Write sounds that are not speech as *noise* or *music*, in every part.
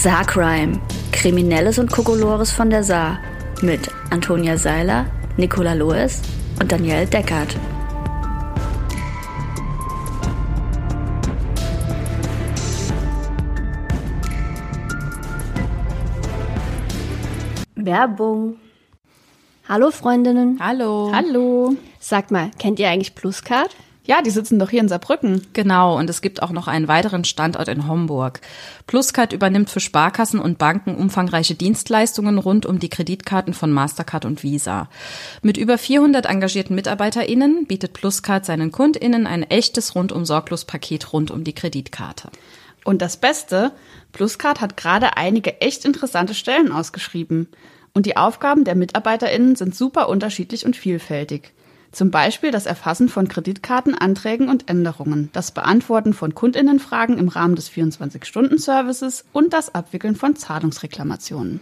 Saarcrime. Kriminelles und Kokolores von der Saar. Mit Antonia Seiler, Nicola Loes und Danielle Deckert. Werbung. Hallo Freundinnen. Hallo. Hallo. Sagt mal, kennt ihr eigentlich Pluscard? Ja, die sitzen doch hier in Saarbrücken. Genau, und es gibt auch noch einen weiteren Standort in Homburg. Pluscard übernimmt für Sparkassen und Banken umfangreiche Dienstleistungen rund um die Kreditkarten von Mastercard und Visa. Mit über 400 engagierten MitarbeiterInnen bietet Pluscard seinen KundInnen ein echtes rundum sorglos Paket rund um die Kreditkarte. Und das Beste, Pluscard hat gerade einige echt interessante Stellen ausgeschrieben. Und die Aufgaben der MitarbeiterInnen sind super unterschiedlich und vielfältig. Zum Beispiel das Erfassen von Kreditkartenanträgen und Änderungen, das Beantworten von Kundinnenfragen im Rahmen des 24-Stunden-Services und das Abwickeln von Zahlungsreklamationen.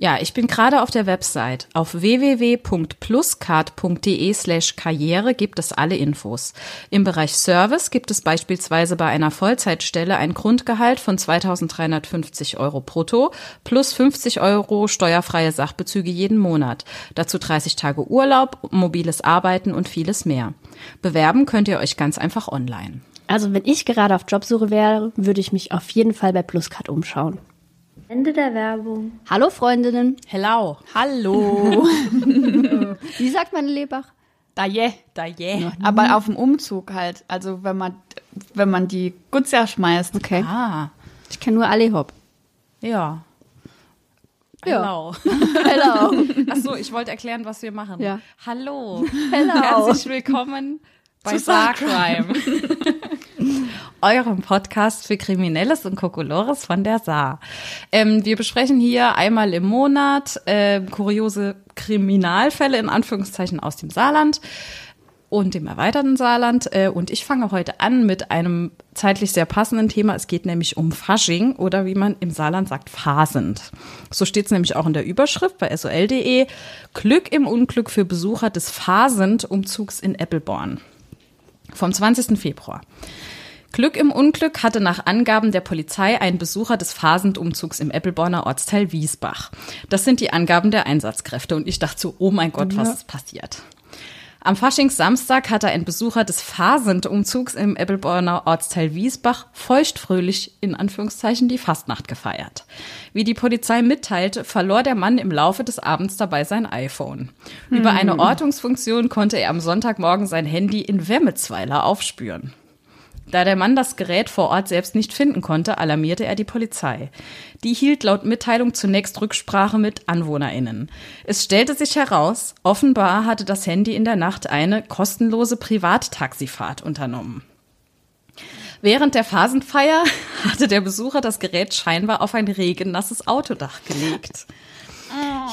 Ja, ich bin gerade auf der Website. Auf www.pluscard.de slash Karriere gibt es alle Infos. Im Bereich Service gibt es beispielsweise bei einer Vollzeitstelle ein Grundgehalt von 2350 Euro brutto plus 50 Euro steuerfreie Sachbezüge jeden Monat. Dazu 30 Tage Urlaub, mobiles Arbeiten und vieles mehr. Bewerben könnt ihr euch ganz einfach online. Also wenn ich gerade auf Jobsuche wäre, würde ich mich auf jeden Fall bei Pluscard umschauen. Ende der Werbung. Hallo Freundinnen. Hello. Hallo. *laughs* Wie sagt man in Lebach? da je. Da yeah. Aber auf dem Umzug halt. Also wenn man, wenn man die Gutzja schmeißt. Okay. Ah, Ich kenne nur Alehop. ja. Ja. Hello. *laughs* Hello. Ach so, ich wollte erklären, was wir machen. Ja. Hallo. Hello. Herzlich willkommen bei Zu Saarcrime. Eurem Podcast für Kriminelles und Kokolores von der Saar. Ähm, wir besprechen hier einmal im Monat äh, kuriose Kriminalfälle in Anführungszeichen aus dem Saarland und dem erweiterten Saarland. Äh, und ich fange heute an mit einem zeitlich sehr passenden Thema. Es geht nämlich um Fasching oder wie man im Saarland sagt, Phasend. So steht es nämlich auch in der Überschrift bei sol.de. Glück im Unglück für Besucher des Phasend-Umzugs in Eppelborn. Vom 20. Februar. Glück im Unglück hatte nach Angaben der Polizei ein Besucher des Phasend-Umzugs im Eppelborner Ortsteil Wiesbach. Das sind die Angaben der Einsatzkräfte und ich dachte so, oh mein Gott, was ist passiert? Am Faschingssamstag hatte ein Besucher des Phasend-Umzugs im Eppelborner Ortsteil Wiesbach feuchtfröhlich in Anführungszeichen die Fastnacht gefeiert. Wie die Polizei mitteilte, verlor der Mann im Laufe des Abends dabei sein iPhone. Über eine Ortungsfunktion konnte er am Sonntagmorgen sein Handy in Wemmetsweiler aufspüren. Da der Mann das Gerät vor Ort selbst nicht finden konnte, alarmierte er die Polizei. Die hielt laut Mitteilung zunächst Rücksprache mit AnwohnerInnen. Es stellte sich heraus, offenbar hatte das Handy in der Nacht eine kostenlose Privattaxifahrt unternommen. Während der Phasenfeier *laughs* hatte der Besucher das Gerät scheinbar auf ein regennasses Autodach gelegt.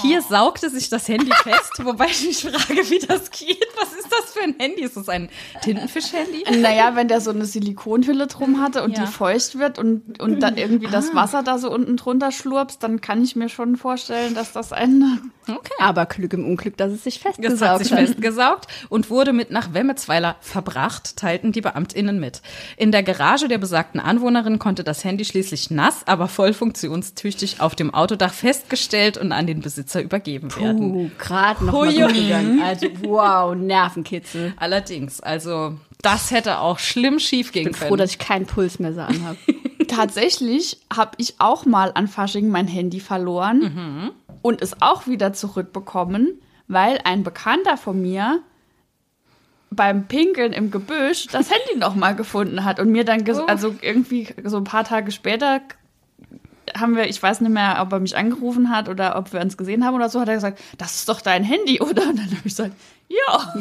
Hier saugte sich das Handy fest, wobei ich mich frage, wie das geht. Was ist das für ein Handy? Ist das ein Tintenfisch-Handy? Naja, wenn der so eine Silikonhülle drum hatte und Ja. die feucht wird und, und dann irgendwie das Wasser da so unten drunter schlurpst, dann kann ich mir schon vorstellen, dass das ein. Okay. Aber Glück im Unglück, dass es sich Es hat festgesaugt sich festgesaugt und wurde mit nach Wemmetsweiler verbracht, teilten die BeamtInnen mit. In der Garage der besagten Anwohnerin konnte das Handy schließlich nass, aber voll funktionstüchtig auf dem Autodach festgestellt und an den Besitzer übergeben werden. Uh, gerade noch mal gegangen. Also wow, Nervenkitzel. Allerdings, also das hätte auch schlimm schief gehen Ich bin können. froh, dass ich keinen Pulsmesser anhabe. *laughs* Tatsächlich habe ich auch mal an Fasching mein Handy verloren und es auch wieder zurückbekommen, weil ein Bekannter von mir beim Pinkeln im Gebüsch das Handy noch mal gefunden hat und mir dann, ges- also irgendwie so ein paar Tage später haben wir, ich weiß nicht mehr, ob er mich angerufen hat oder ob wir uns gesehen haben oder so, hat er gesagt, das ist doch dein Handy, *laughs* oder? Und dann habe ich gesagt, ja.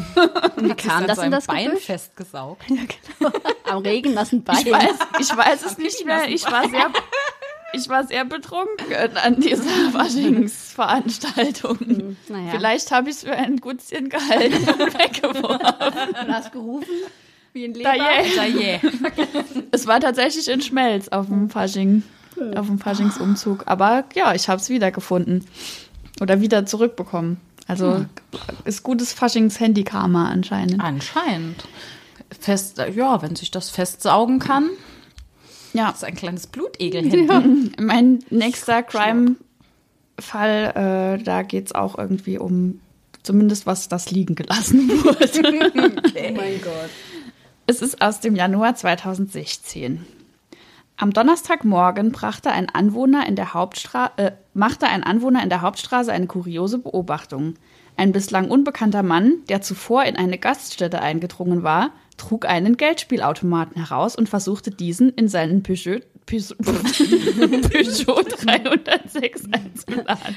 Und *laughs* wie kam an das in das Bein Gebüsch? festgesaugt. *laughs* Am regennassen Bein. Ich weiß, ich weiß es nicht mehr. Ich war sehr, ich war sehr betrunken an dieser Faschingsveranstaltung. naja. Vielleicht habe ich es für ein Gutzchen gehalten und weggeworfen. Du hast gerufen, wie ein Da Leber. je. Da je. Es war tatsächlich in Schmelz auf dem Fasching, auf dem Faschingsumzug. Aber ja, ich habe es wiedergefunden. Oder wieder zurückbekommen. Also ist gutes Faschings-Handy-Karma anscheinend. Anscheinend. Fest, ja, wenn sich das festsaugen kann. Ja. Das ist ein kleines Blutegel-Handy. *laughs* Mein nächster Crime-Fall, äh, da geht es auch irgendwie um zumindest was das liegen gelassen *laughs* wurde. Oh mein Gott. Es ist aus dem Januar 2016. Am Donnerstagmorgen brachte ein Anwohner in der Hauptstra äh, machte ein Anwohner in der Hauptstraße eine kuriose Beobachtung. Ein bislang unbekannter Mann, der zuvor in eine Gaststätte eingedrungen war, trug einen Geldspielautomaten heraus und versuchte diesen in seinen Peugeot, *laughs* Peugeot, Peugeot 306 einzuladen.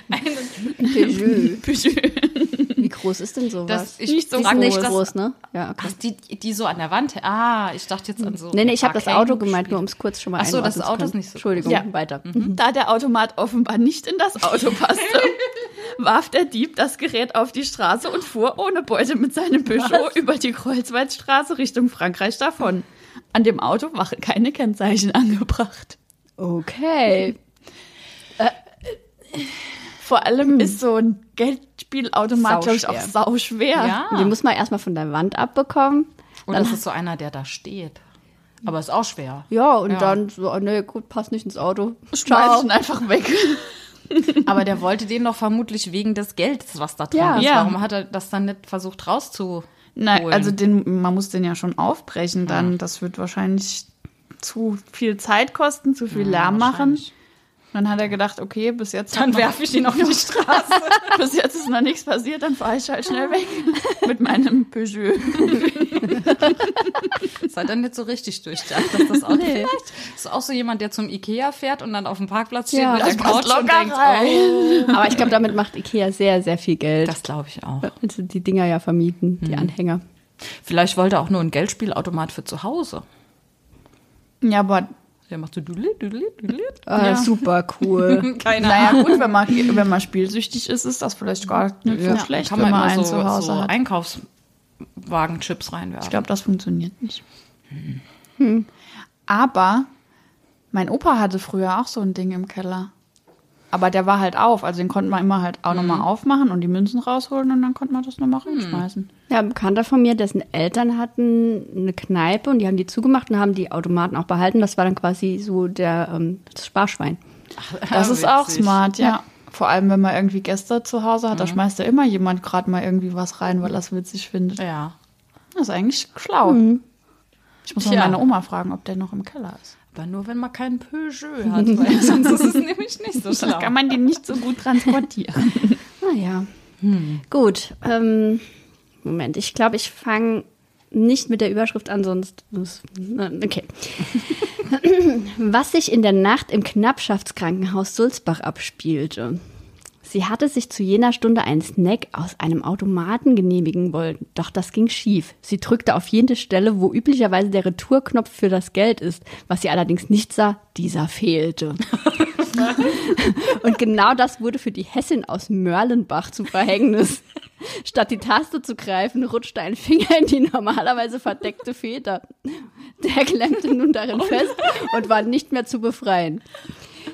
Peugeot. Peugeot. Wie groß ist denn sowas? Das, ich Nicht so mich, nicht groß, ne? Ja, okay. Ach, die, die so an der Wand. Ah, ich dachte jetzt an so. Nee, nee, ich habe das Auto gemeint, nur um es kurz schon mal Ach so, das Auto ist nicht so Entschuldigung, Ja. weiter. Da der Automat offenbar nicht in das Auto passte, *laughs* warf der Dieb das Gerät auf die Straße und fuhr ohne Beute mit seinem Peugeot über die Kreuzweitstraße Richtung Frankreich davon. An dem Auto waren keine Kennzeichen angebracht. Okay. Vor allem ist so ein Geldspielautomat, glaube ich, auch Sauschwer. Ja. Den muss man erstmal von der Wand abbekommen. Oder ist es so einer, der da steht? Aber ist auch schwer. Ja, und Ja. dann so, oh, nee, gut, passt nicht ins Auto. Schmeiß ihn einfach weg. *laughs* Aber der wollte den doch vermutlich wegen des Geldes, was da drin Ja. ist. Warum hat er das dann nicht versucht rauszuholen? Nein, also den, man muss den ja schon aufbrechen dann. Das wird wahrscheinlich zu viel Zeit kosten, zu viel Lärm machen. Dann hat er gedacht, okay, bis jetzt, Dann werfe ich ihn auf die *laughs* Straße. *laughs* bis jetzt ist noch nichts passiert, dann fahre ich halt schnell weg *laughs* mit meinem Peugeot. Das hat er nicht so richtig durchdacht, dass das Auto vielleicht ist auch so jemand, der zum Ikea fährt und dann auf dem Parkplatz steht Ja, mit der das Couch und denkt, oh, Aber ich glaube, damit macht Ikea sehr, sehr viel Geld. das glaube ich auch. Also die Dinger ja vermieten, die Anhänger. Vielleicht wollte er auch nur ein Geldspielautomat für zu Hause. Ja, aber Der macht so dudeli, dudeli, dudeli. Äh, Super cool. *laughs* Keine naja, Ahnung. gut, wenn man, wenn man spielsüchtig ist, ist das vielleicht gar nicht so Ja, schlecht, kann wenn man einen so, zu Hause so hat. Einkaufswagenchips reinwerfen. Ich glaube, das funktioniert nicht. Hm. Aber mein Opa hatte früher auch so ein Ding im Keller. Aber der war halt auf, also den konnte man immer halt auch nochmal aufmachen und die Münzen rausholen und dann konnte man das nochmal reinschmeißen. Ja, ein Bekannter von mir, dessen Eltern hatten eine Kneipe und die haben die zugemacht und haben die Automaten auch behalten. Das war dann quasi so der das Sparschwein. Das ist auch smart, ja. Vor allem, wenn man irgendwie Gäste zu Hause hat, da schmeißt ja immer jemand gerade mal irgendwie was rein, weil er es witzig findet. Ja. Das ist eigentlich schlau. Ich muss mal meine Oma fragen, ob der noch im Keller ist. Aber nur, wenn man keinen Peugeot hat, weil *laughs* sonst ist es nämlich nicht so schlau. Kann man den nicht so gut transportieren. *laughs* Naja. Gut. Ähm, Moment, ich glaube, ich fange nicht mit der Überschrift an, sonst. Okay. *laughs* Was sich in der Nacht im Knappschaftskrankenhaus Sulzbach abspielte. Sie hatte sich zu jener Stunde einen Snack aus einem Automaten genehmigen wollen, doch das ging schief. Sie drückte auf jede Stelle, wo üblicherweise der Retourknopf für das Geld ist. Was sie allerdings nicht sah, dieser fehlte. Und genau das wurde für die Hessin aus Mörlenbach zu Verhängnis. Statt die Taste zu greifen, rutschte ein Finger in die normalerweise verdeckte Feder. Der klemmte nun darin fest und war nicht mehr zu befreien.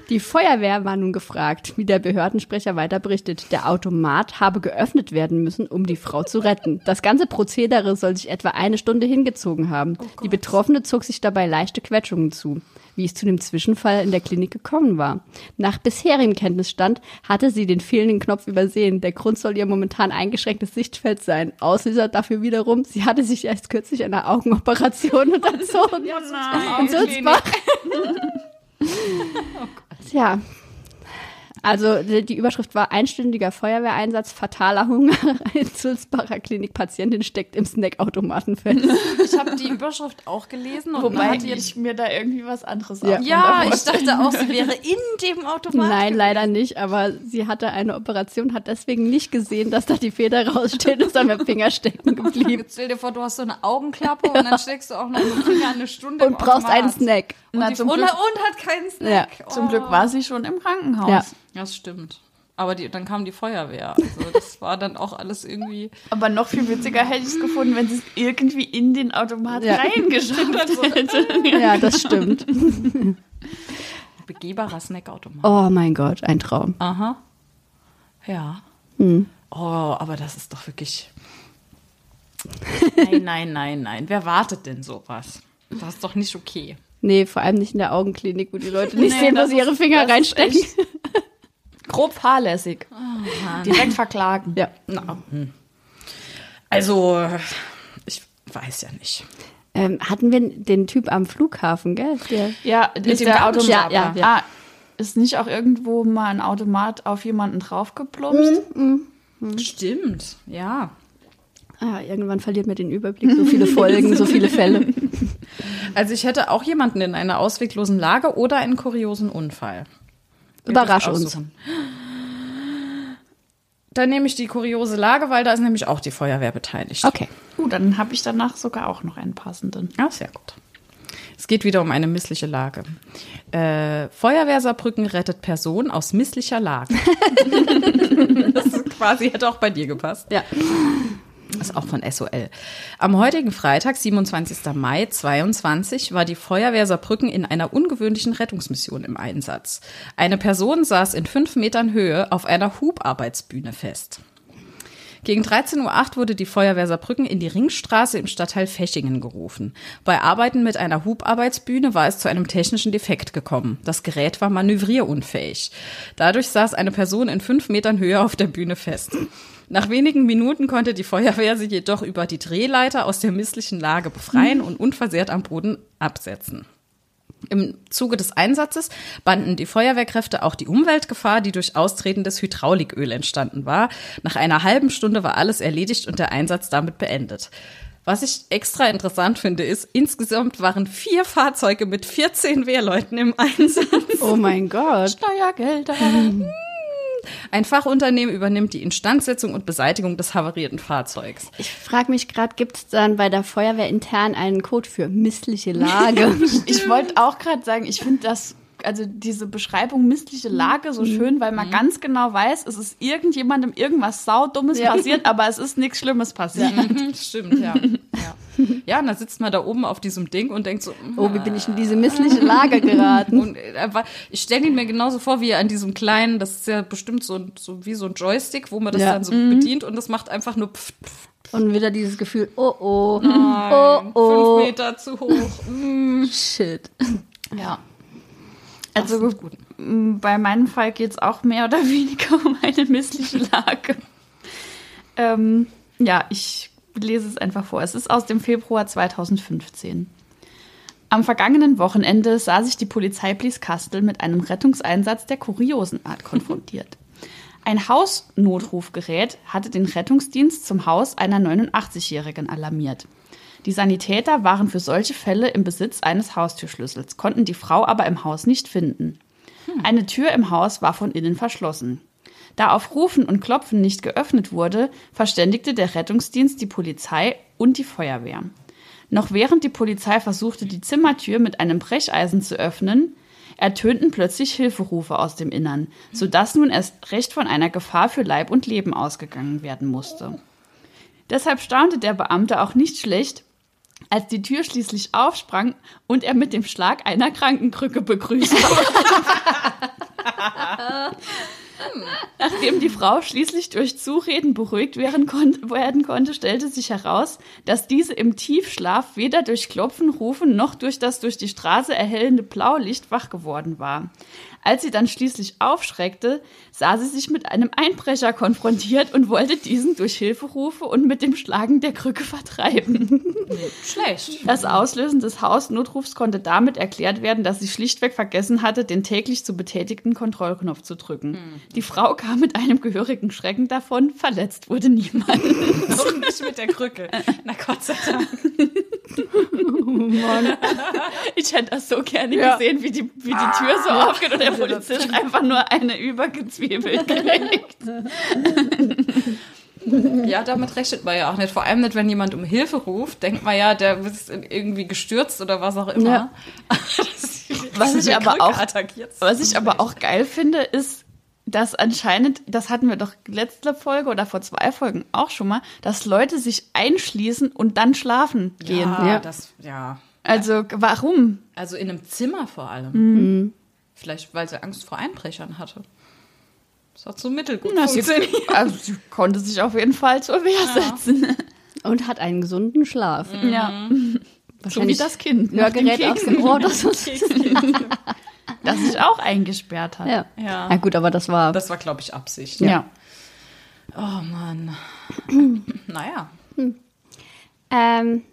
Die Feuerwehr war nun gefragt, wie der Behördensprecher weiter berichtet. Der Automat habe geöffnet werden müssen, um die Frau zu retten. Das ganze Prozedere soll sich etwa eine Stunde hingezogen haben. die Betroffene zog sich dabei leichte Quetschungen zu. Wie es zu dem Zwischenfall in der Klinik gekommen war. Nach bisherigem Kenntnisstand hatte sie den fehlenden Knopf übersehen. Der Grund soll ihr momentan eingeschränktes Sichtfeld sein. Auslöser dafür wiederum, sie hatte sich erst kürzlich einer Augenoperation *laughs* unterzogen. in Sulzbach. *laughs* *laughs* Tja. Also die Überschrift war einstündiger Feuerwehreinsatz, fataler Hunger *laughs* in Sulzbacher Klinik. Patientin steckt im Snackautomaten fest. *laughs* Ich habe die Überschrift auch gelesen und Wobei hat jetzt ich mir da irgendwie was anderes Ja. ja, ich dachte auch, sie wäre in dem Automat. Nein, leider nicht, aber sie hatte eine Operation, hat deswegen nicht gesehen, dass da die Feder raussteht, ist am Finger stecken *laughs* geblieben Jetzt stell dir vor, du hast so eine Augenklappe und dann steckst du auch noch den Finger eine Stunde im und brauchst einen Automat. Snack. Und, Na, die, zum und, Glück- und hat keinen Snack. Zum Oh. Glück war sie schon im Krankenhaus. Ja. Das stimmt. Aber die, dann kam die Feuerwehr. Also das war dann auch alles irgendwie. Aber noch viel witziger hätte ich es gefunden, wenn sie es irgendwie in den Automat Ja. reingeschafft hätte. *laughs* Ja, das stimmt. *laughs* Begehbarer Snackautomat. Oh mein Gott, ein Traum. Aha. Ja. Oh, aber das ist doch wirklich. Nein, nein, nein, nein. Wer wartet denn sowas? Das ist doch nicht okay. Nee, vor allem nicht in der Augenklinik, wo die Leute nicht Nee, sehen, wo das sie ihre Finger reinstecken. Grob fahrlässig. *laughs* Direkt verklagen. Ja. Na, hm. Also, ich weiß ja nicht. Ähm, hatten wir den Typ am Flughafen, gell? Der, Ja, Mit ist dem der. Automat. Ja, ja, ja. Ah, ist nicht auch irgendwo mal ein Automat auf jemanden draufgeplumpst? Stimmt, ja. ah, irgendwann verliert man den Überblick. So viele Folgen, so viele Fälle. *laughs* *laughs* Also ich hätte auch jemanden in einer ausweglosen Lage oder einen kuriosen Unfall. Überrasch uns. Dann nehme ich die kuriose Lage, weil da ist nämlich auch die Feuerwehr beteiligt. Okay. Uh, dann habe ich danach sogar auch noch einen passenden. Ja, sehr gut. Es geht wieder um eine missliche Lage. Äh, Feuerwehr Saarbrücken rettet Person aus misslicher Lage. *laughs* das ist quasi hätte auch bei dir gepasst. Ja. Das ist auch von SOL. Am heutigen Freitag, 27. Mai 22, war die Feuerwehr Saarbrücken in einer ungewöhnlichen Rettungsmission im Einsatz. Eine Person saß in fünf Metern Höhe auf einer Hubarbeitsbühne fest. Gegen 13.08 Uhr wurde die Feuerwehr Saarbrücken in die Ringstraße im Stadtteil Fechingen gerufen. Bei Arbeiten mit einer Hubarbeitsbühne war es zu einem technischen Defekt gekommen. Das Gerät war manövrierunfähig. Dadurch saß eine Person in fünf Metern Höhe auf der Bühne fest. Nach wenigen Minuten konnte die Feuerwehr sie jedoch über die Drehleiter aus der misslichen Lage befreien und unversehrt am Boden absetzen. Im Zuge des Einsatzes banden die Feuerwehrkräfte auch die Umweltgefahr, die durch austretendes Hydrauliköl entstanden war. Nach einer halben Stunde war alles erledigt und der Einsatz damit beendet. Was ich extra interessant finde, ist, insgesamt waren vier Fahrzeuge mit 14 Wehrleuten im Einsatz. Oh mein Gott. Steuergelder. *laughs* Ein Fachunternehmen übernimmt die Instandsetzung und Beseitigung des havarierten Fahrzeugs. Ich frage mich gerade, gibt es dann bei der Feuerwehr intern einen Code für missliche Lage? *laughs* Ich wollte auch gerade sagen, ich finde das, also diese Beschreibung missliche Lage so schön, weil man ganz genau weiß, es ist irgendjemandem irgendwas saudummes Ja. passiert, *laughs* aber es ist nichts Schlimmes passiert. Stimmt, ja. ja. Ja, und dann sitzt man da oben auf diesem Ding und denkt so, oh, wie bin ich in diese missliche Lage geraten? Und ich stelle ihn mir genauso vor, wie er an diesem kleinen, das ist ja bestimmt so, ein- so wie so ein Joystick, wo man das Ja. dann so bedient und das macht einfach nur pft, pft, Und wieder dieses Gefühl, oh oh, nein, oh oh, fünf Meter zu hoch. Mm. shit. Ja. Also gut. bei meinem Fall geht es auch mehr oder *laughs* weniger um eine missliche Lage. ähm, ja, ich lese es einfach vor. Es ist aus dem Februar 2015. Am vergangenen Wochenende sah sich die Polizei Blieskastel mit einem Rettungseinsatz der kuriosen Art *laughs* konfrontiert. Ein Hausnotrufgerät hatte den Rettungsdienst zum Haus einer 89-Jährigen alarmiert. Die Sanitäter waren für solche Fälle im Besitz eines Haustürschlüssels, konnten die Frau aber im Haus nicht finden. Eine Tür im Haus war von innen verschlossen. Da auf Rufen und Klopfen nicht geöffnet wurde, verständigte der Rettungsdienst die Polizei und die Feuerwehr. Noch während die Polizei versuchte, die Zimmertür mit einem Brecheisen zu öffnen, ertönten plötzlich Hilferufe aus dem Innern, sodass nun erst recht von einer Gefahr für Leib und Leben ausgegangen werden musste. Deshalb staunte der Beamte auch nicht schlecht, als die Tür schließlich aufsprang und er mit dem Schlag einer Krankenkrücke begrüßt wurde. *laughs* Nachdem die Frau schließlich durch Zureden beruhigt werden, kon werden konnte, stellte sich heraus, dass diese im Tiefschlaf weder durch Klopfen, Rufen noch durch das durch die Straße erhellende Blaulicht wach geworden war. Als sie dann schließlich aufschreckte, sah sie sich mit einem Einbrecher konfrontiert und wollte diesen durch Hilferufe und mit dem Schlagen der Krücke vertreiben. Schlecht. Das Auslösen des Hausnotrufs konnte damit erklärt werden, dass sie schlichtweg vergessen hatte, den täglich zu betätigten Kontrollknopf zu drücken. Die Frau kam mit einem gehörigen Schrecken davon, verletzt wurde niemand. *laughs* Nicht mit der Krücke. Na Gott sei Dank. Ich hätte das so gerne Ja. gesehen, wie die, wie die Tür so aufgeht und der Polizist einfach nur eine übergezwiebelt kriegt. Ja, damit rechnet man ja auch nicht. Vor allem nicht, wenn jemand um Hilfe ruft, denkt man ja, der ist irgendwie gestürzt oder was auch immer. Ja. *laughs* Was ich aber auch-. Was ich aber auch geil finde, ist, dass anscheinend, das hatten wir doch letzte Folge oder vor zwei Folgen auch schon mal, dass Leute sich einschließen und dann schlafen gehen. Ja, Ja. das, ja. Also warum? Also in einem Zimmer vor allem. Mhm. Vielleicht, weil sie Angst vor Einbrechern hatte. Das hat so mittelgut Na, sie, funktioniert. *laughs* also, sie konnte sich auf jeden Fall zur Wehr setzen. Und hat einen gesunden Schlaf. Ja. *laughs* So wie das Kind. Hörgerät aus dem Ohr oder so. *laughs* Das sich auch eingesperrt hat. Ja. Ja. ja, gut, aber das war. Das war, glaube ich, Absicht. Ja. Oh Mann. naja. Ähm,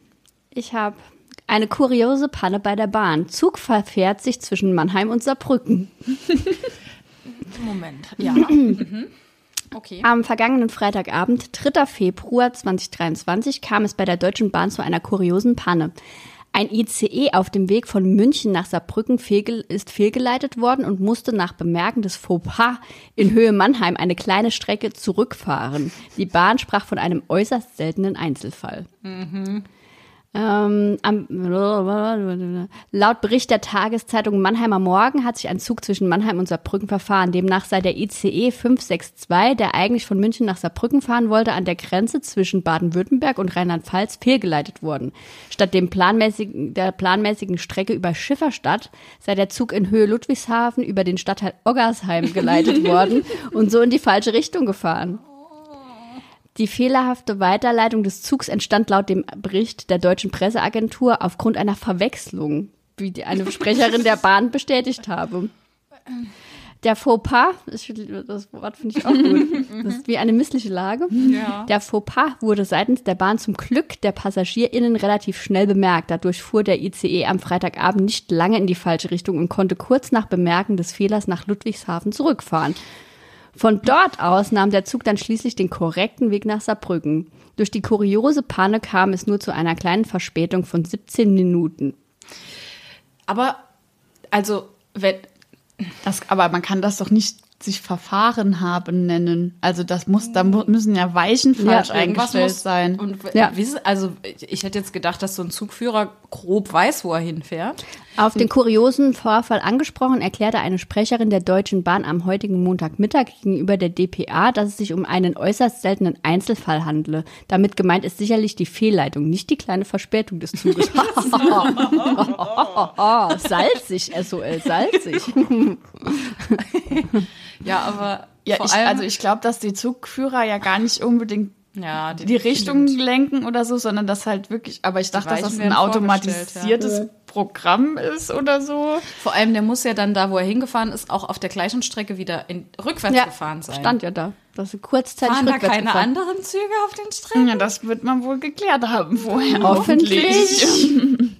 ich habe eine kuriose Panne bei der Bahn. Zug verfährt sich zwischen Mannheim und Saarbrücken. *laughs* Moment. Ja. *clears throat* mhm. Okay. Am vergangenen Freitagabend, 3. Februar 2023, kam es bei der Deutschen Bahn zu einer kuriosen Panne. Ein ICE auf dem Weg von München nach Saarbrücken ist fehlgeleitet worden und musste nach Bemerken des Fauxpas in Höhe Mannheim eine kleine Strecke zurückfahren. Die Bahn sprach von einem äußerst seltenen Einzelfall. Ähm, am, laut Bericht der Tageszeitung Mannheimer Morgen hat sich ein Zug zwischen Mannheim und Saarbrücken verfahren. Demnach sei der ICE 562, der eigentlich von München nach Saarbrücken fahren wollte, an der Grenze zwischen Baden-Württemberg und Rheinland-Pfalz fehlgeleitet worden. Statt dem planmäßigen, der planmäßigen Strecke über Schifferstadt sei der Zug in Höhe Ludwigshafen über den Stadtteil Oggersheim geleitet *laughs* worden und so in die falsche Richtung gefahren. Die fehlerhafte Weiterleitung des Zugs entstand laut dem Bericht der deutschen Presseagentur aufgrund einer Verwechslung, wie die eine Sprecherin der Bahn bestätigt habe. Der Fauxpas, das Wort finde ich auch gut, das ist wie eine missliche Lage. Ja. Der Fauxpas wurde seitens der Bahn zum Glück der PassagierInnen relativ schnell bemerkt. Dadurch fuhr der ICE am Freitagabend nicht lange in die falsche Richtung und konnte kurz nach Bemerken des Fehlers nach Ludwigshafen zurückfahren. Von dort aus nahm der Zug dann schließlich den korrekten Weg nach Saarbrücken. Durch die kuriose Panne kam es nur zu einer kleinen Verspätung von 17 Minuten. Aber, also, wenn, Das, aber man kann das doch nicht sich Verfahren haben nennen. Also das muss, da müssen ja Weichen falsch Ja, eingestellt muss sein. Und Ja. also ich hätte jetzt gedacht, dass so ein Zugführer grob weiß, wo er hinfährt. Auf den kuriosen Vorfall angesprochen, erklärte eine Sprecherin der Deutschen Bahn am heutigen Montagmittag gegenüber der DPA, dass es sich um einen äußerst seltenen Einzelfall handle. Damit gemeint ist sicherlich die Fehlleitung, nicht die kleine Verspätung des Zuges. *laughs* *laughs* salzig, SOL, salzig. *laughs* Ja, aber Ja, vor ich, allem, also ich glaube, dass die Zugführer ja gar nicht unbedingt ja, die Richtung lenken oder so, sondern das halt wirklich, aber ich dachte, dass das ein automatisiertes Programm ist oder so. Vor allem, der muss ja dann da, wo er hingefahren ist, auch auf der gleichen Strecke wieder in, rückwärts Ja, gefahren sein. stand ja da. Das ist kurzzeitig Fahren da keine gefahren. anderen Züge auf den Strecken? Ja, das wird man wohl geklärt haben vorher. Hoffentlich. *laughs*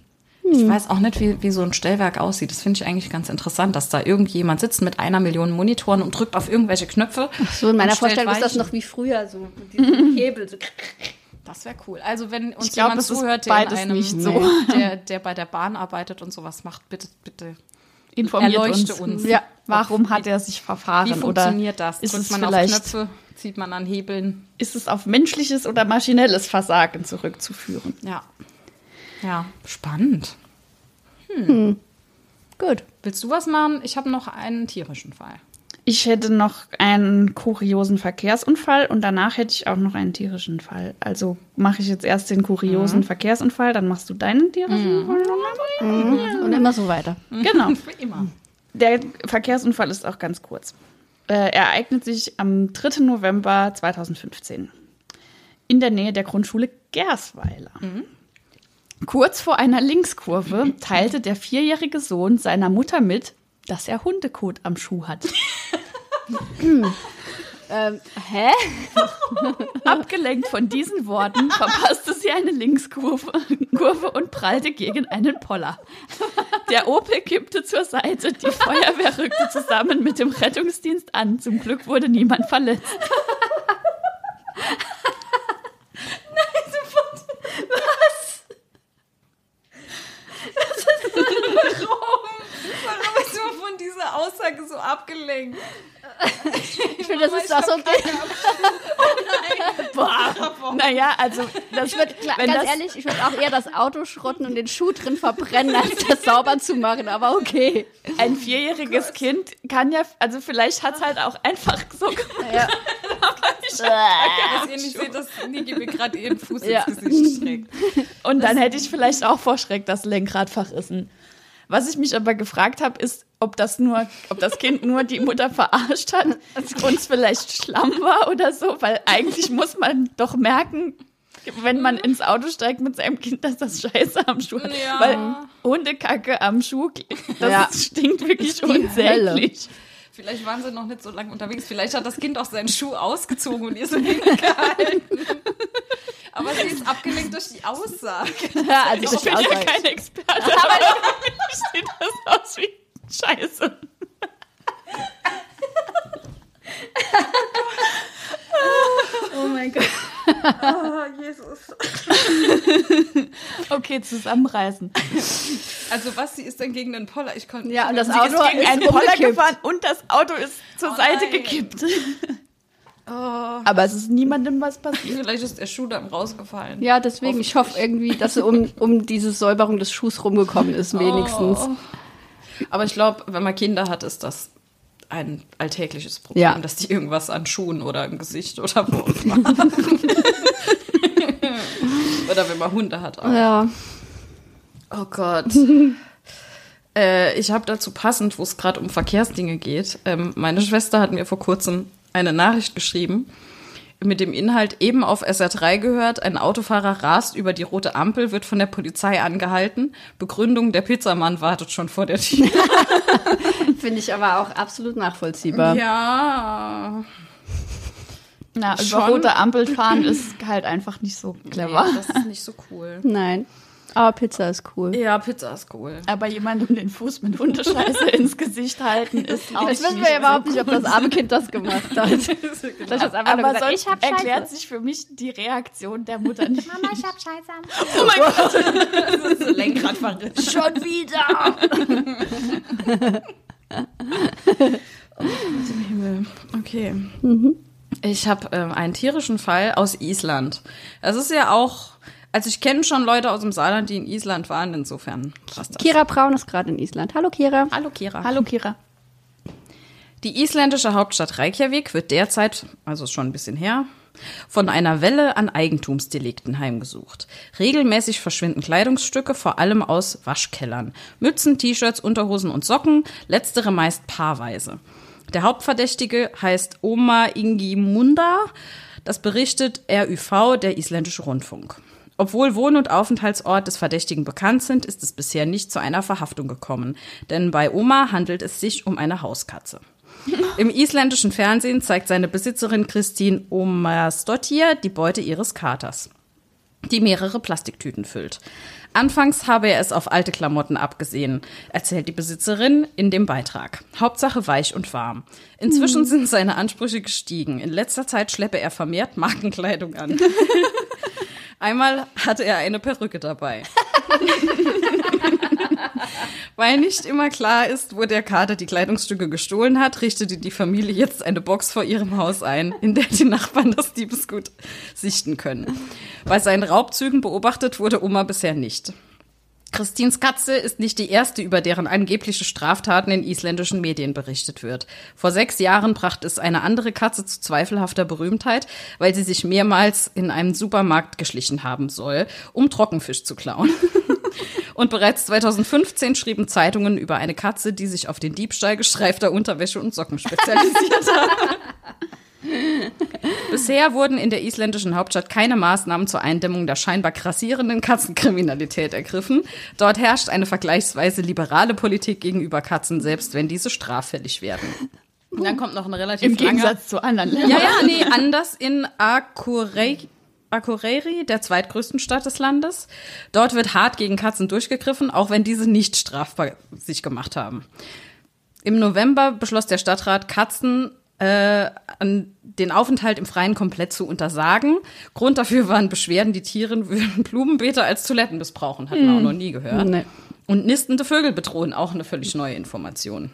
Ich weiß auch nicht, wie, wie so ein Stellwerk aussieht. Das finde ich eigentlich ganz interessant, dass da irgendjemand sitzt mit einer Million Monitoren und drückt auf irgendwelche Knöpfe. So in meiner Vorstellung ist das noch wie früher, so mit diesem Hebel. So. *laughs* *laughs* Das wäre cool. Also wenn uns glaub, jemand zuhört, der, in einem, nicht so. der, *laughs* der bei der Bahn arbeitet und sowas macht, bitte, bitte. Informiert Erleuchte uns. uns. Ja, warum hat er sich verfahren? Wie funktioniert oder das? Ist Drückt es man auf vielleicht, Knöpfe, zieht man an Hebeln? ist es auf menschliches oder maschinelles Versagen zurückzuführen? Ja. Ja, spannend. Gut. Willst du was machen? Ich habe noch einen tierischen Fall. Ich hätte noch einen kuriosen Verkehrsunfall und danach hätte ich auch noch einen tierischen Fall. Also mache ich jetzt erst den kuriosen Verkehrsunfall, dann machst du deinen tierischen Fall. Und immer so weiter. *laughs* Genau. *laughs* Immer. Der Verkehrsunfall ist auch ganz kurz. Äh, er ereignet sich am 3. November 2015 in der Nähe der Grundschule Gersweiler. Kurz vor einer Linkskurve teilte der vierjährige Sohn seiner Mutter mit, dass er Hundekot am Schuh hat. *laughs* *laughs* Ähm, hä? *laughs* Abgelenkt von diesen Worten verpasste sie eine Linkskurve Kurve und prallte gegen einen Poller. Der Opel kippte zur Seite, die Feuerwehr rückte zusammen mit dem Rettungsdienst an. Zum Glück wurde niemand verletzt. Warum ist man von dieser Aussage so abgelenkt? Ich finde, das ist auch so. Naja, also das würde, wenn ganz das, ehrlich, ich würde auch eher das Auto schrotten und den Schuh drin verbrennen, als das sauber zu machen. Aber okay. ein vierjähriges Kind kann ja, also vielleicht hat es halt auch einfach so gemacht. Ja. *laughs* *laughs* Dass ihr nicht seht, dass Niki mir gerade ihren Fuß Ja. ins Gesicht streckt. Und dann hätte ich vielleicht auch vor Schreck das Lenkradfach rissen. Was ich mich aber gefragt habe, ist, ob das nur, ob das Kind nur die Mutter verarscht hat *laughs* und es vielleicht Schlamm war oder so, weil eigentlich muss man doch merken, wenn man ins Auto steigt mit seinem Kind, dass das Scheiße am Schuh hat. Ja. Weil Hundekacke am Schuh, das Ja. stinkt wirklich unsäglich. Vielleicht waren sie noch nicht so lange unterwegs. Vielleicht hat das Kind auch seinen Schuh ausgezogen und ihr *laughs* so hingehalten. *laughs* Aber sie ist abgelenkt durch die Aussage. *laughs* Ja, also Ich durch bin die ja Aussage. kein Experte, aber für mich sieht das aus wie Scheiße. Oh mein Gott. Oh, Jesus. Okay, zusammenreißen. Also was, sie ist dann gegen den Poller. Ich konnte Ja, und das Sie Auto ist gegen einen Poller umgekippt. gefahren und das Auto ist zur Oh Seite nein. gekippt. Oh, Aber es ist niemandem was passiert. vielleicht ist der Schuh dann rausgefallen. Ja, deswegen, ich hoffe irgendwie, dass sie um, um diese Säuberung des Schuhs rumgekommen ist, wenigstens. Oh. Aber ich glaube, wenn man Kinder hat, ist das ein alltägliches Problem, Ja. dass die irgendwas an Schuhen oder im Gesicht oder wo immer. *laughs* Oder wenn man Hunde hat. Auch. Ja. Oh Gott. *laughs* äh, ich habe dazu passend, wo es gerade um Verkehrsdinge geht. Ähm, meine Schwester hat mir vor kurzem eine Nachricht geschrieben mit dem Inhalt eben auf SR3 gehört, ein Autofahrer rast über die rote Ampel, wird von der Polizei angehalten. Begründung, der Pizzamann wartet schon vor der Tür. *laughs* Finde ich aber auch absolut nachvollziehbar. Ja. Na, über Schon. rote Ampel fahren ist halt einfach nicht so clever. Nee, das ist nicht so cool. *laughs* Nein. Aber Pizza ist cool. Ja, Pizza ist cool. Aber jemandem den Fuß mit Hundescheiße *laughs* ins Gesicht halten ist auch Jetzt wissen wir ja überhaupt nicht, ob das arme Kind das gemacht hat. *laughs* Hat es einfach nur Aber gesagt, sonst ich hab Scheiße. erklärt sich für mich die Reaktion der Mutter nicht. Mama, ich hab Scheiße am *laughs* So Lenkrad verrissen. Schon wieder. Himmel. Okay. Ich habe ähm, einen tierischen Fall aus Island. Das ist ja auch, also ich kenne schon Leute aus dem Saarland, die in Island waren, insofern passt das. Kira Braun ist gerade in Island. Hallo Kira. Hallo Kira. Hallo Kira. Die isländische Hauptstadt Reykjavik wird derzeit, also schon ein bisschen her, von einer Welle an Eigentumsdelikten heimgesucht. Regelmäßig verschwinden Kleidungsstücke, vor allem aus Waschkellern. Mützen, T-Shirts, Unterhosen und Socken, letztere meist paarweise. Der Hauptverdächtige heißt Oma Ingimunda. Das berichtet RÜV, der isländische Rundfunk. Obwohl Wohn- und Aufenthaltsort des Verdächtigen bekannt sind, ist es bisher nicht zu einer Verhaftung gekommen. Denn bei Oma handelt es sich um eine Hauskatze. Im isländischen Fernsehen zeigt seine Besitzerin Christine Omarsdottir die Beute ihres Katers, die mehrere Plastiktüten füllt. Anfangs habe er es auf alte Klamotten abgesehen, erzählt die Besitzerin in dem Beitrag. Hauptsache weich und warm. Inzwischen sind seine Ansprüche gestiegen. In letzter Zeit schleppe er vermehrt Markenkleidung an. *laughs* Einmal hatte er eine Perücke dabei. *laughs* Weil nicht immer klar ist, wo der Kater die Kleidungsstücke gestohlen hat, richtete die Familie jetzt eine Box vor ihrem Haus ein, in der die Nachbarn das Diebesgut sichten können. Bei seinen Raubzügen beobachtet wurde Oma bisher nicht. Christins Katze ist nicht die erste, über deren angebliche Straftaten in isländischen Medien berichtet wird. Vor sechs Jahren brachte es eine andere Katze zu zweifelhafter Berühmtheit, weil sie sich mehrmals in einem Supermarkt geschlichen haben soll, um Trockenfisch zu klauen. *laughs* Und bereits 2015 schrieben Zeitungen über eine Katze, die sich auf den Diebstahl gestreifter Unterwäsche und Socken spezialisiert hat. Bisher wurden in der isländischen Hauptstadt keine Maßnahmen zur Eindämmung der scheinbar grassierenden Katzenkriminalität ergriffen. Dort herrscht eine vergleichsweise liberale Politik gegenüber Katzen, selbst wenn diese straffällig werden. Und dann kommt noch eine relativ Im lange Gegensatz zu anderen Ländern. ja, ja, nee, anders in Akureyri, Akureyri, der zweitgrößten Stadt des Landes. Dort wird hart gegen Katzen durchgegriffen, auch wenn diese nicht strafbar sich gemacht haben. Im November beschloss der Stadtrat, Katzen äh, den Aufenthalt im Freien komplett zu untersagen. Grund dafür waren Beschwerden, die Tiere würden Blumenbeete als Toiletten missbrauchen. Hatten wir auch noch nie gehört. Nee. Und nistende Vögel bedrohen, auch eine völlig neue Information.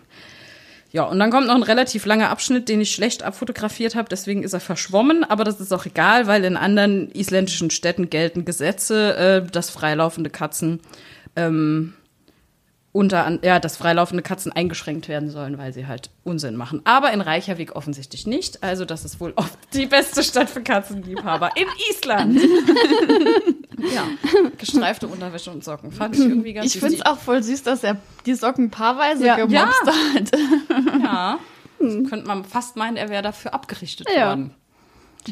Ja, und dann kommt noch ein relativ langer Abschnitt, den ich schlecht abfotografiert habe, deswegen ist er verschwommen, aber das ist auch egal, weil in anderen isländischen Städten gelten Gesetze, äh, dass freilaufende Katzen ähm, unter ja, dass freilaufende Katzen eingeschränkt werden sollen, weil sie halt Unsinn machen. Aber in Reykjavik offensichtlich nicht. Also das ist wohl oft die beste Stadt für Katzenliebhaber in Island. *laughs* ja, gestreifte Unterwäsche und Socken fand ich irgendwie ganz Ich finde es auch voll süß, dass er die Socken paarweise Ja. gemobst hat. *laughs* Ja. Könnte man fast meinen, er wäre dafür abgerichtet Ja. worden.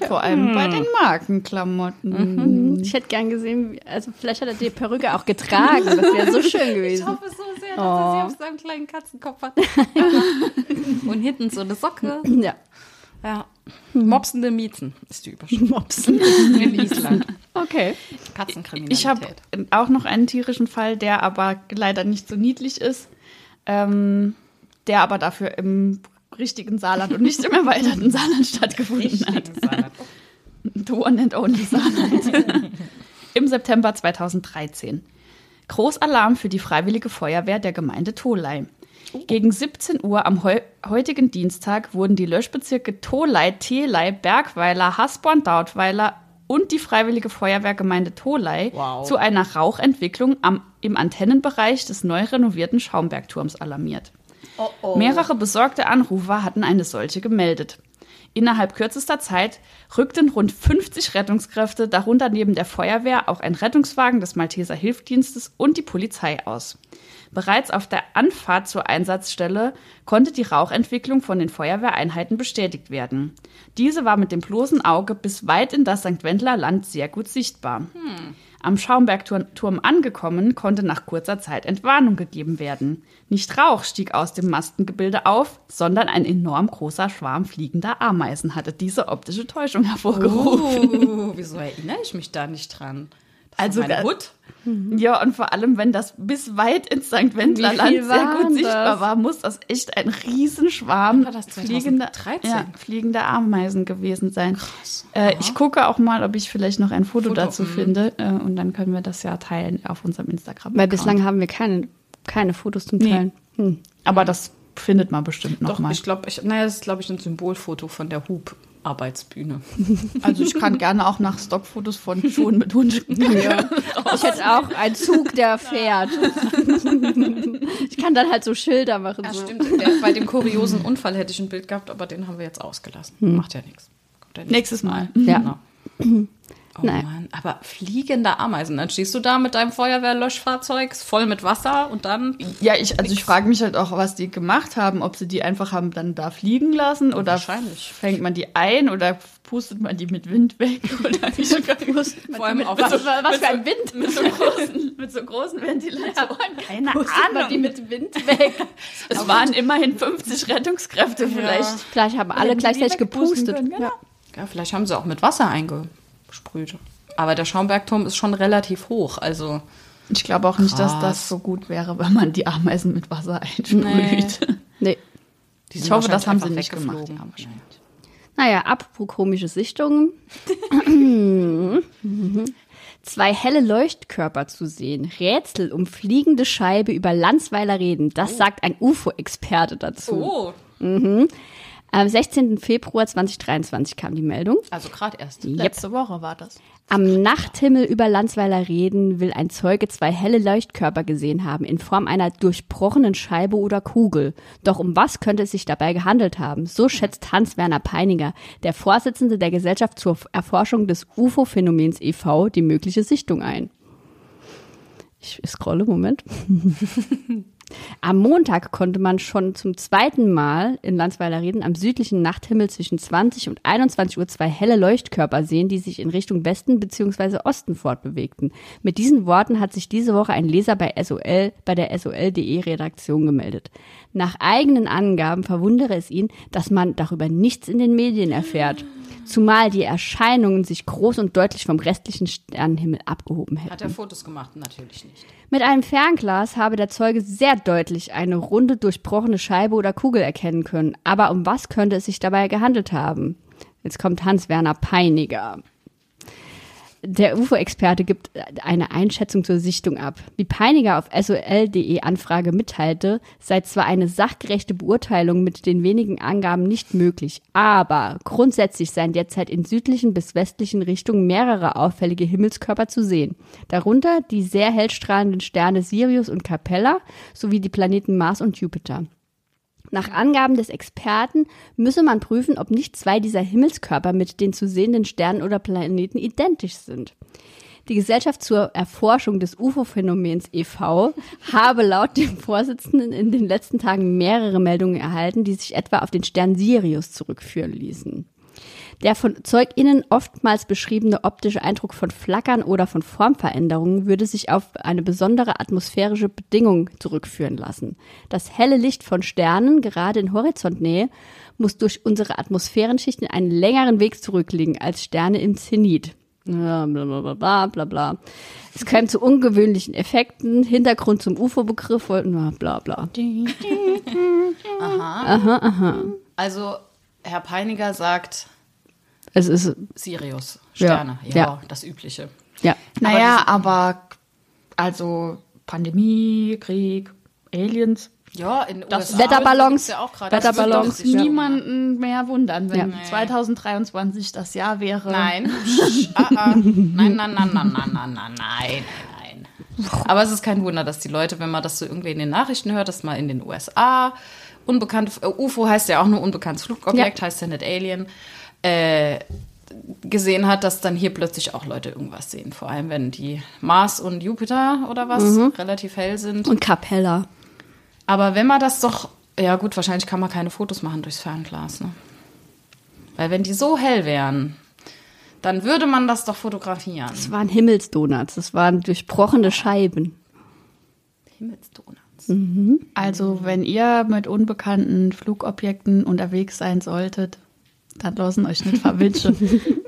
Vor allem bei den Markenklamotten. Ich hätte gern gesehen, also vielleicht hat er die Perücke auch getragen. Das wäre so schön *laughs* Ich gewesen. hoffe so sehr, dass er sie auf seinem kleinen Katzenkopf hat. *laughs* Und hinten so eine Socke. Ja. Ja. Mopsende Miezen ist die Überschrift. Mopsen. *laughs* In Island. Okay. Katzenkriminalität. Ich habe auch noch einen tierischen Fall, der aber leider nicht so niedlich ist, ähm, der aber dafür im richtigen Saarland und nicht im erweiterten Saarland stattgefunden hat. The one and only Saarland. *laughs* Im September 2013. Großalarm für die Freiwillige Feuerwehr der Gemeinde Tholey. Gegen 17 Uhr am heu heutigen Dienstag wurden die Löschbezirke Tholey, Teley, Bergweiler, Hasborn, Dautweiler und die Freiwillige Feuerwehrgemeinde Tholey Wow. zu einer Rauchentwicklung am, im Antennenbereich des neu renovierten Schaumbergturms alarmiert. Mehrere besorgte Anrufer hatten eine solche gemeldet. Innerhalb kürzester Zeit rückten rund 50 Rettungskräfte, darunter neben der Feuerwehr auch ein Rettungswagen des Malteser Hilfsdienstes und die Polizei aus. Bereits auf der Anfahrt zur Einsatzstelle konnte die Rauchentwicklung von den Feuerwehreinheiten bestätigt werden. Diese war mit dem bloßen Auge bis weit in das St. Wendler Land sehr gut sichtbar. Am Schaumbergturm angekommen, konnte nach kurzer Zeit Entwarnung gegeben werden. Nicht Rauch stieg aus dem Mastengebilde auf, sondern ein enorm großer Schwarm fliegender Ameisen hatte diese optische Täuschung hervorgerufen. Oh, wieso erinnere ich mich da nicht dran? Also meine Hut. Ja, und vor allem, wenn das bis weit ins St. Wendler Wie Land viel sehr gut sichtbar das? war, muss das echt ein Riesenschwarm War das fliegender, 2013? ja, fliegender Ameisen gewesen sein. Äh, ich gucke auch mal, ob ich vielleicht noch ein Foto, Foto, dazu mhm. finde äh, und dann können wir das ja teilen auf unserem Instagram. Weil bislang haben wir keine, keine Fotos zum Nee. Teilen. Hm. Aber das findet man bestimmt noch Doch, mal. ich glaube, ich, naja, das ist, glaube ich, ein Symbolfoto von der Hub-Arbeitsbühne. Also ich kann gerne auch nach Stockfotos von Schuhen mit Hund. Ja. Ich hätte auch einen Zug, der fährt. ich kann dann halt so Schilder machen. Ja, so. stimmt. Der, bei dem kuriosen Unfall hätte ich ein Bild gehabt, aber den haben wir jetzt ausgelassen. Macht ja nichts. Kommt ja Nächstes Mal. Ja. Genau. Oh Nein. Mann, aber fliegende Ameisen. Dann stehst du da mit deinem Feuerwehrlöschfahrzeug voll mit Wasser und dann. Ja, ich, also ich frage mich halt auch, was die gemacht haben, ob sie die einfach haben dann da fliegen lassen oder wahrscheinlich. fängt man die ein oder pustet man die mit Wind weg *laughs* oder wie schon pustet Vor allem auf Was, was für ein Wind. mit so großen, *laughs* mit so großen Ventilatoren. Keine Pustet man Ahnung. die mit Wind weg. *laughs* es waren immerhin 50 Rettungskräfte vielleicht. Vielleicht haben alle gleichzeitig gepustet. können, genau. Ja, vielleicht haben sie auch mit Wasser eingesprüht. Aber der Schaumbergturm ist schon relativ hoch. Also Ich glaube auch nicht, dass Krass. das so gut wäre, wenn man die Ameisen mit Wasser einsprüht. Nee. Nee. die Ich hoffe, das haben sie nicht gemacht. wahrscheinlich. Naja, apropos komische Sichtungen. *laughs* Zwei helle Leuchtkörper zu sehen. Rätsel um fliegende Scheibe über Landsweiler reden. Das sagt ein UFO-Experte dazu. Oh, Am 16. Februar 2023 kam die Meldung. also gerade erst. Letzte Woche war das. Am Nachthimmel über Landsweiler Reden will ein Zeuge zwei helle Leuchtkörper gesehen haben, in Form einer durchbrochenen Scheibe oder Kugel. Doch um was könnte es sich dabei gehandelt haben? So schätzt Hans-Werner Peiniger, der Vorsitzende der Gesellschaft zur Erforschung des UFO-Phänomens e.V., die mögliche Sichtung ein. Ich scrolle, Moment. *laughs* Am Montag konnte man schon zum zweiten Mal in Landsweiler Reden am südlichen Nachthimmel zwischen 20 und 21 Uhr zwei helle Leuchtkörper sehen, die sich in Richtung Westen bzw. Osten fortbewegten. Mit diesen Worten hat sich diese Woche ein Leser bei SOL, bei der SOL.de Redaktion gemeldet. Nach eigenen Angaben verwundere es ihn, dass man darüber nichts in den Medien erfährt. Zumal die Erscheinungen sich groß und deutlich vom restlichen Sternenhimmel abgehoben hätten. Hat er Fotos gemacht? Natürlich nicht. Mit einem Fernglas habe der Zeuge sehr deutlich eine runde, durchbrochene Scheibe oder Kugel erkennen können. Aber um was könnte es sich dabei gehandelt haben? Jetzt kommt Hans-Werner Peiniger. Der UFO-Experte gibt eine Einschätzung zur Sichtung ab. Wie Peiniger auf sol.de Anfrage mitteilte, sei zwar eine sachgerechte Beurteilung mit den wenigen Angaben nicht möglich, aber grundsätzlich seien derzeit in südlichen bis westlichen Richtungen mehrere auffällige Himmelskörper zu sehen. Darunter die sehr hellstrahlenden Sterne Sirius und Capella sowie die Planeten Mars und Jupiter. Nach Angaben des Experten müsse man prüfen, ob nicht zwei dieser Himmelskörper mit den zu sehenden Sternen oder Planeten identisch sind. Die Gesellschaft zur Erforschung des UFO-Phänomens e.V. habe laut dem Vorsitzenden in den letzten Tagen mehrere Meldungen erhalten, die sich etwa auf den Stern Sirius zurückführen ließen. Der von ZeugInnen oftmals beschriebene optische Eindruck von Flackern oder von Formveränderungen würde sich auf eine besondere atmosphärische Bedingung zurückführen lassen. Das helle Licht von Sternen, gerade in Horizontnähe, muss durch unsere Atmosphärenschichten einen längeren Weg zurückliegen als Sterne im Zenit. Ja, bla bla bla bla bla bla. Es käme zu ungewöhnlichen Effekten, Hintergrund zum UFO-Begriff, bla bla bla. Also, Herr Peiniger sagt es ist Sirius, Sterne, ja, ja, ja. das Übliche. Ja. Naja, aber, also Pandemie, Krieg, Aliens. Ja, in das USA Wetterballons, ja auch. Wetterballons. Das niemanden mehr wundern, wenn ja. 2023 das Jahr wäre. Nein. *laughs* ah, ah. nein, nein, nein, nein, nein, nein, nein, nein. Aber es ist kein Wunder, dass die Leute, wenn man das so irgendwie in den Nachrichten hört, dass mal in den USA unbekannte, äh, UFO heißt ja auch nur unbekanntes Flugobjekt, ja. heißt ja nicht Alien äh, gesehen hat, dass dann hier plötzlich auch Leute irgendwas sehen. Vor allem, wenn die Mars und Jupiter oder was relativ hell sind. Und Capella. Aber wenn man das doch, ja gut, wahrscheinlich kann man keine Fotos machen durchs Fernglas, ne? Weil wenn die so hell wären, dann würde man das doch fotografieren. Das waren Himmelsdonuts. Das waren durchbrochene Scheiben. Himmelsdonuts. Also, wenn ihr mit unbekannten Flugobjekten unterwegs sein solltet, dann lassen euch nicht verwitschen. *laughs*